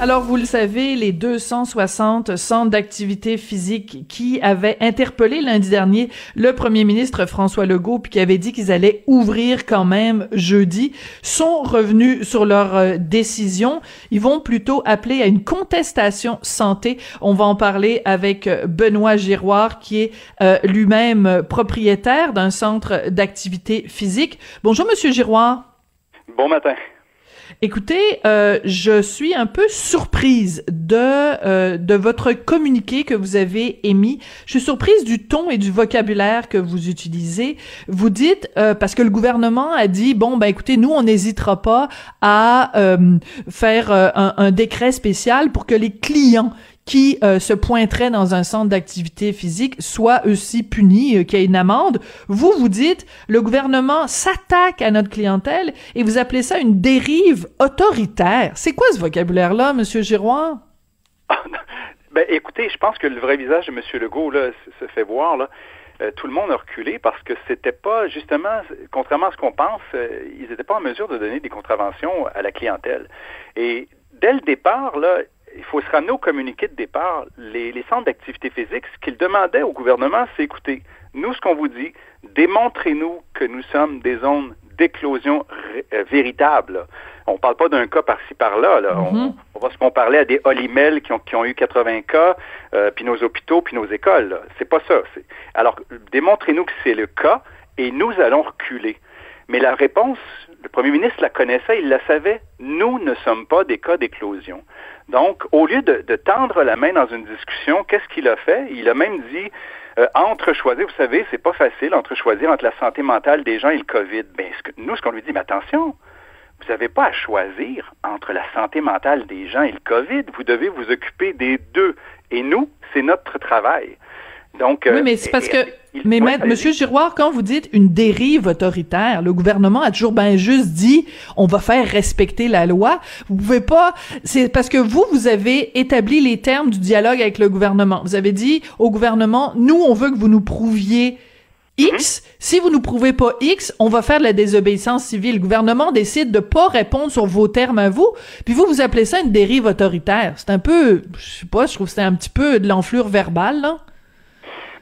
Alors, vous le savez, les 260 centres d'activité physique qui avaient interpellé lundi dernier le premier ministre François Legault puis qui avait dit qu'ils allaient ouvrir quand même jeudi sont revenus sur leur euh, décision. Ils vont plutôt appeler à une contestation santé. On va en parler avec euh, Benoît Giroir qui est euh, lui-même propriétaire d'un centre d'activité physique. Bonjour, Monsieur Giroir. Bon matin. Écoutez, euh, je suis un peu surprise de euh, de votre communiqué que vous avez émis. Je suis surprise du ton et du vocabulaire que vous utilisez. Vous dites euh, parce que le gouvernement a dit bon ben écoutez nous on n'hésitera pas à faire un décret spécial pour que les clients qui euh, se pointerait dans un centre d'activité physique soit aussi puni, euh, qu'il y ait une amende. Vous, vous dites, le gouvernement s'attaque à notre clientèle et vous appelez ça une dérive autoritaire. C'est quoi ce vocabulaire-là, Monsieur Giroir? ben, écoutez, je pense que le vrai visage de M. Legault là, se fait voir. Là. Euh, tout le monde a reculé parce que c'était pas justement, contrairement à ce qu'on pense, ils n'étaient pas en mesure de donner des contraventions à la clientèle. Et dès le départ, là, il faut se ramener au communiqué de départ. Les, centres d'activité physique, ce qu'ils demandaient au gouvernement, c'est écoutez, nous, ce qu'on vous dit, démontrez-nous que nous sommes des zones d'éclosion euh, véritables. On ne parle pas d'un cas par-ci par-là. Là. on, mm-hmm. on, va se comparer à des Olimel qui ont, qui ont eu 80 cas, euh, puis nos hôpitaux, puis nos écoles. C'est pas ça. Alors, démontrez-nous que c'est le cas et nous allons reculer. Mais la réponse, le premier ministre la connaissait, il la savait. Nous ne sommes pas des cas d'éclosion. Donc, au lieu de, tendre la main dans une discussion, qu'est-ce qu'il a fait? Il a même dit euh, entre choisir, vous savez, c'est pas facile entre choisir entre la santé mentale des gens et le COVID. Ben, nous, ce qu'on lui dit, mais attention, vous n'avez pas à choisir entre la santé mentale des gens et le COVID. Vous devez vous occuper des deux. Et nous, c'est notre travail. Donc, oui, mais c'est parce que mais Monsieur Giroir, quand vous dites une dérive autoritaire, le gouvernement a toujours bien juste dit on va faire respecter la loi. Vous pouvez pas. C'est parce que vous, vous avez établi les termes du dialogue avec le gouvernement. Vous avez dit au gouvernement, nous, on veut que vous nous prouviez X. Mhm. Si vous nous prouvez pas X, on va faire de la désobéissance civile. Le gouvernement décide de pas répondre sur vos termes à vous, puis vous vous appelez ça une dérive autoritaire. C'est un peu, je sais pas, je trouve que c'est un petit peu de l'enflure verbale, là.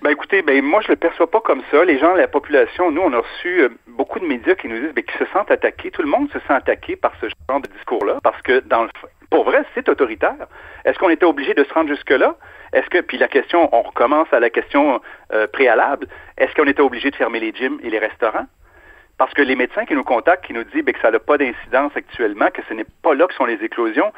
Ben écoutez, ben moi je le perçois pas comme ça. Les gens, la population, nous on a reçu euh, beaucoup de médias qui nous disent ben, qu'ils se sentent attaqués. Tout le monde se sent attaqué par ce genre de discours-là parce que dans le pour vrai, c'est autoritaire. Est-ce qu'on était obligé de se rendre jusque-là? Est-ce que, puis la question, on recommence à la question euh, préalable, est-ce qu'on était obligé de fermer les gyms et les restaurants? Parce que les médecins qui nous contactent, qui nous disent ben, que ça n'a pas d'incidence actuellement, que ce n'est pas là que sont les éclosions,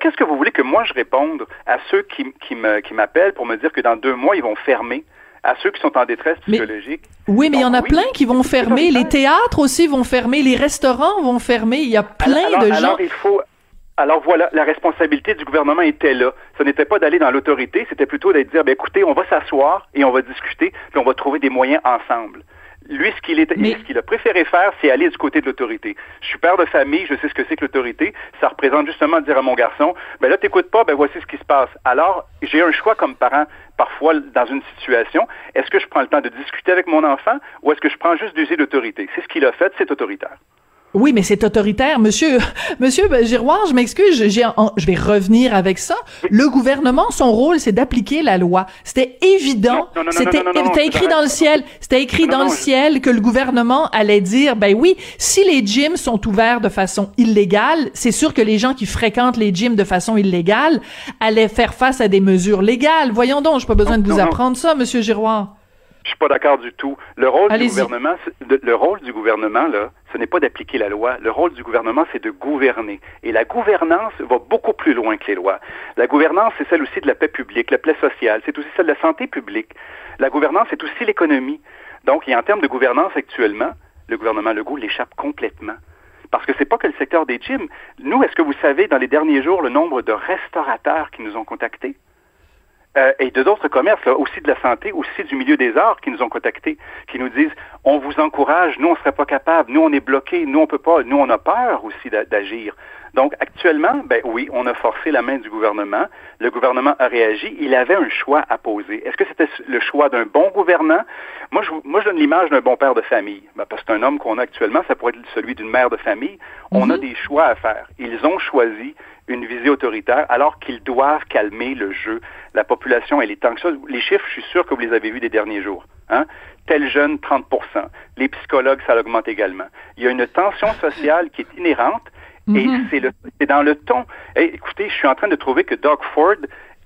qu'est-ce que vous voulez que moi je réponde à ceux qui, qui m'appellent pour me dire que dans deux mois, ils vont fermer? à ceux qui sont en détresse psychologique? oui, mais il y en a plein qui vont fermer. Les théâtres aussi vont fermer. Les restaurants vont fermer. Il y a plein de gens. Alors, il faut. Alors voilà, la responsabilité du gouvernement était là. Ce n'était pas d'aller dans l'autorité, c'était plutôt d'être dire, ben, écoutez, on va s'asseoir et on va discuter, puis on va trouver des moyens ensemble. Lui, ce qu'il a préféré faire, c'est aller du côté de l'autorité. Je suis père de famille, je sais ce que c'est que l'autorité. Ça représente justement dire à mon garçon, ben là, t'écoutes pas, ben voici ce qui se passe. Alors, j'ai un choix comme parent, parfois dans une situation. Est-ce que je prends le temps de discuter avec mon enfant ou est-ce que je prends juste d'user l'autorité? C'est ce qu'il a fait, c'est autoritaire. Oui, mais c'est autoritaire, monsieur. Monsieur Giroir, je m'excuse, je, je vais revenir avec ça. Le gouvernement, son rôle, c'est d'appliquer la loi. C'était évident. C'était écrit dans le ciel. C'était écrit dans le ciel que le gouvernement allait dire, ben oui, si les gyms sont ouverts de façon illégale, c'est sûr que les gens qui fréquentent les gyms de façon illégale allaient faire face à des mesures légales. Voyons donc, j'ai pas besoin de vous apprendre ça, monsieur Giroir. Je suis pas d'accord du tout. Le rôle du gouvernement, le rôle du gouvernement là, ce n'est pas d'appliquer la loi. Le rôle du gouvernement, c'est de gouverner. Et la gouvernance va beaucoup plus loin que les lois. La gouvernance, c'est celle aussi de la paix publique, la paix sociale. C'est aussi celle de la santé publique. La gouvernance, c'est aussi l'économie. Donc, et en termes de gouvernance actuellement, le gouvernement Legault l'échappe complètement. Parce que c'est pas que le secteur des gyms. Nous, est-ce que vous savez, dans les derniers jours, le nombre de restaurateurs qui nous ont contactés? Euh, et de d'autres commerces, aussi de la santé, aussi du milieu des arts qui nous ont contactés, qui nous disent on vous encourage, nous on serait pas capable, nous on est bloqués, nous on peut pas, nous on a peur aussi d'agir. Donc actuellement, ben oui, on a forcé la main du gouvernement. Le gouvernement a réagi. Il avait un choix à poser. Est-ce que c'était le choix d'un bon gouvernant? Moi, je, moi, je donne l'image d'un bon père de famille, ben, parce que c'est un homme qu'on a actuellement. Ça pourrait être celui d'une mère de famille. On a mhm. des choix à faire. Ils ont choisi une visée autoritaire alors qu'ils doivent calmer le jeu. La population, elle est ça. Les chiffres, je suis sûr que vous les avez vus des derniers jours. Hein? Tel jeune, 30% Les psychologues, ça augmente également. Il y a une tension sociale qui est inhérente et mhm. c'est dans le ton. écoutez, je suis en train de trouver que Doug Ford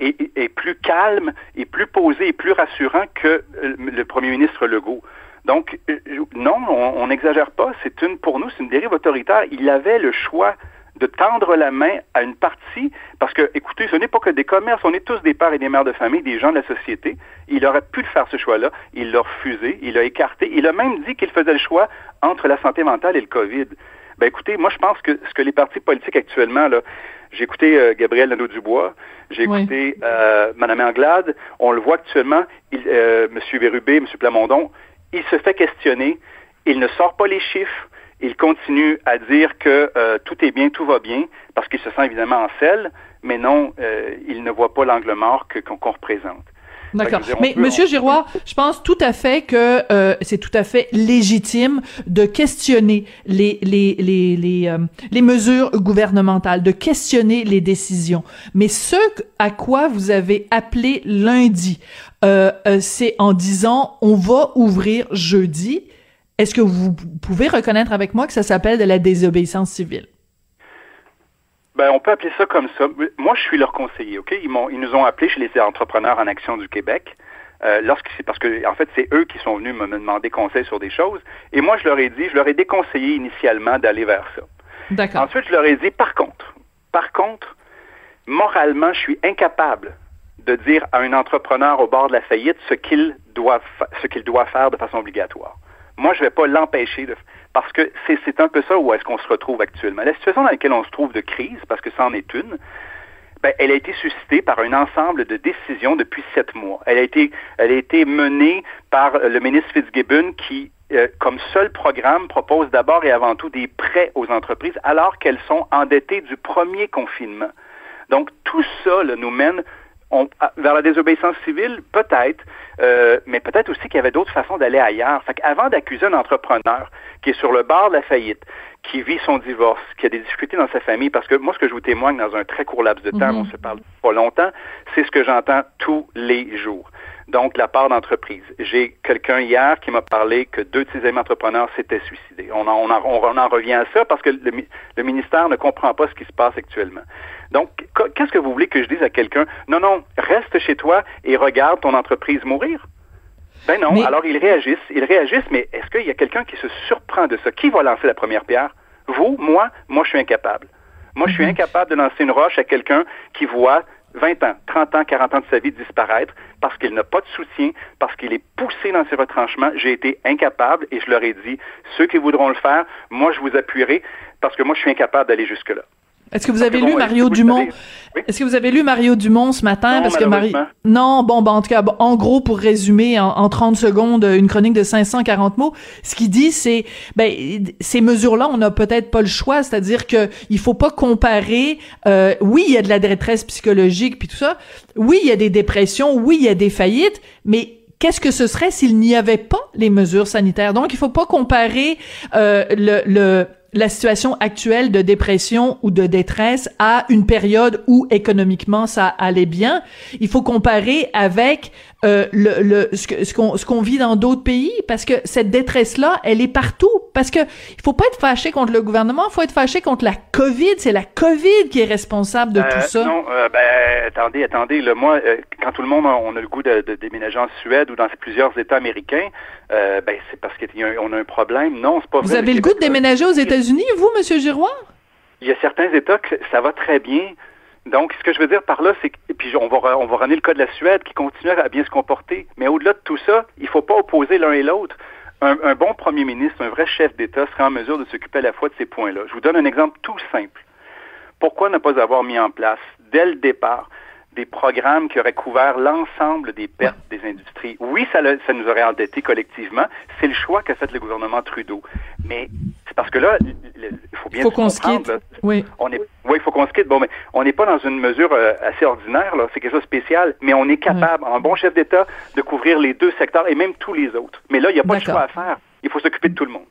est, plus calme, et plus posé et plus rassurant que euh, le premier ministre Legault. Donc, euh, non, on n'exagère pas. C'est une, pour nous, c'est une dérive autoritaire. Il avait le choix de tendre la main à une partie, parce que, écoutez, ce n'est pas que des commerces, on est tous des pères et des mères de famille, des gens de la société. Il aurait pu faire ce choix-là, il l'a refusé, il l'a écarté, il a même dit qu'il faisait le choix entre la santé mentale et le COVID. Ben écoutez, moi je pense que ce que les partis politiques actuellement, là, j'ai écouté euh, Gabriel Nadeau-Dubois, j'ai écouté euh, Mme Anglade, on le voit actuellement, il, euh, M. Bérubé, M. Plamondon, il se fait questionner, il ne sort pas les chiffres, il continue à dire que euh, tout est bien, tout va bien, parce qu'il se sent évidemment en selle, mais non, il ne voit pas l'angle mort qu'on représente. D'accord. Mais Monsieur Giroir, je pense tout à fait que euh, c'est tout à fait légitime de questionner les les les les, euh, les mesures gouvernementales, de questionner les décisions. Mais ce à quoi vous avez appelé lundi, euh, euh c'est en disant on va ouvrir jeudi. Est-ce que vous pouvez reconnaître avec moi que ça s'appelle de la désobéissance civile? Ben, on peut appeler ça comme ça. Moi, je suis leur conseiller, OK? Ils, m'ont, ils nous ont appelés chez les entrepreneurs en action du Québec. Euh, lorsque c'est parce que en fait c'est eux qui sont venus me, demander conseil sur des choses et moi je leur ai dit je leur ai déconseillé initialement d'aller vers ça. D'accord. Ensuite je leur ai dit par contre par contre moralement je suis incapable de dire à un entrepreneur au bord de la faillite ce qu'il doit ce qu'il doit faire de façon obligatoire. Moi je vais pas l'empêcher de parce que c'est un peu ça où est-ce qu'on se retrouve actuellement. La situation dans laquelle on se trouve de crise, parce que ça en est une, ben, elle a été suscitée par un ensemble de décisions depuis sept mois. Elle a été, elle a été menée par le ministre Fitzgibbon qui, euh, comme seul programme, propose d'abord et avant tout des prêts aux entreprises alors qu'elles sont endettées du premier confinement. Donc tout ça nous mène vers la désobéissance civile, peut-être, euh, mais peut-être aussi qu'il y avait d'autres façons d'aller ailleurs. Fait qu'avant d'accuser un entrepreneur qui est sur le bord de la faillite, qui vit son divorce, qui a des difficultés dans sa famille, parce que moi, ce que je vous témoigne dans un très court laps de temps, mhm. on se parle pas longtemps, c'est ce que j'entends tous les jours. Donc, la part d'entreprise. J'ai quelqu'un hier qui m'a parlé que deux de ses amis entrepreneurs s'étaient suicidés. On en, on, en, revient à ça parce que le, le, ministère ne comprend pas ce qui se passe actuellement. Donc, qu'est-ce que vous voulez que je dise à quelqu'un? Non, non, reste chez toi et regarde ton entreprise mourir. Ben non. Alors, ils réagissent, ils réagissent, mais est-ce qu'il y a quelqu'un qui se surprend de ça? Qui va lancer la première pierre? Vous? Moi? Moi, je suis incapable. Moi, je suis mhm. incapable de lancer une roche à quelqu'un qui voit 20 ans, 30 ans, 40 ans de sa vie disparaître parce qu'il n'a pas de soutien, parce qu'il est poussé dans ses retranchements. J'ai été incapable et je leur ai dit, ceux qui voudront le faire, moi, je vous appuierai parce que moi, je suis incapable d'aller jusque-là. Est-ce que vous avez lu Mario Dumont? Est-ce que vous avez lu Mario Dumont ce matin? Parce que Marie Non, bon, en tout cas, en gros pour résumer en, en, 30 secondes une chronique de 540 mots, ce qu'il dit c'est ben ces mesures-là, on n'a peut-être pas le choix, c'est-à-dire que il faut pas comparer euh, oui, il y a de la détresse psychologique puis tout ça. Oui, il y a des dépressions, oui, il y a des faillites, mais qu'est-ce que ce serait s'il n'y avait pas les mesures sanitaires? Donc, il faut pas comparer euh, le, le, la situation actuelle de dépression ou de détresse à une période où économiquement ça allait bien. Il faut comparer avec euh, le, le, ce qu'on ce qu'on vit dans d'autres pays parce que cette détresse là elle est partout. Parce que il faut pas être fâché contre le gouvernement il faut être fâché contre la Covid. C'est la Covid qui est responsable de tout euh, ça. non euh, ben attendez attendez. Le moi quand tout le monde on a le goût de, de, déménager en Suède ou dans plusieurs États américains ben c'est parce qu'on a un problème non c'est pas vous avez le goût de déménager aux États-Unis vous monsieur Giroir? Il y a certains États que ça va très bien Donc, ce que je veux dire par là, c'est que, puis on va, on va ramener le cas de la Suède qui continue à bien se comporter, mais au-delà de tout ça, il ne faut pas opposer l'un et l'autre. Un, un, bon premier ministre, un vrai chef d'État serait en mesure de s'occuper à la fois de ces points-là. Je vous donne un exemple tout simple. Pourquoi ne pas avoir mis en place, dès le départ, des programmes qui auraient couvert l'ensemble des pertes des industries. Oui, ça, ça nous aurait endettés collectivement. C'est le choix qu'a fait le gouvernement Trudeau. Mais c'est parce que là, il faut bien faut qu'on se quitte. Oui. On est, oui, il faut qu'on se quitte. Bon, mais on n'est pas dans une mesure euh, assez ordinaire. Là. C'est quelque chose de spécial. Mais on est capable, en bon chef d'État, de couvrir les deux secteurs et même tous les autres. Mais là, il n'y a pas de choix à faire. Il faut s'occuper de tout le monde.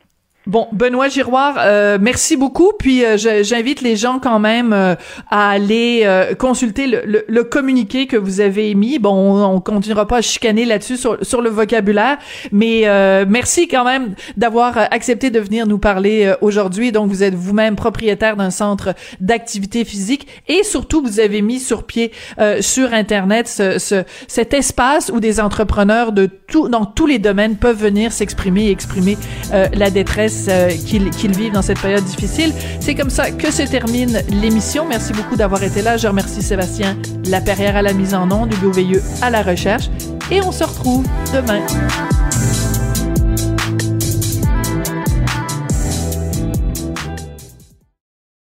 Bon, Benoît Giroir, euh, merci beaucoup. Puis euh, j'invite les gens quand même euh, à aller euh, consulter le, le, communiqué que vous avez émis. Bon, on, on continuera pas à chicaner là-dessus sur, sur le vocabulaire, mais merci quand même d'avoir accepté de venir nous parler aujourd'hui. Donc, vous êtes vous-même propriétaire d'un centre d'activité physique et surtout, vous avez mis sur pied sur Internet ce, ce, cet espace où des entrepreneurs de tout, dans tous les domaines peuvent venir s'exprimer et exprimer la détresse euh, qu'ils vivent dans cette période difficile. C'est comme ça que se termine l'émission. Merci beaucoup d'avoir été là. Je remercie Sébastien Laperrière à la mise en onde, Hugo Veilleux à la recherche. Et on se retrouve demain.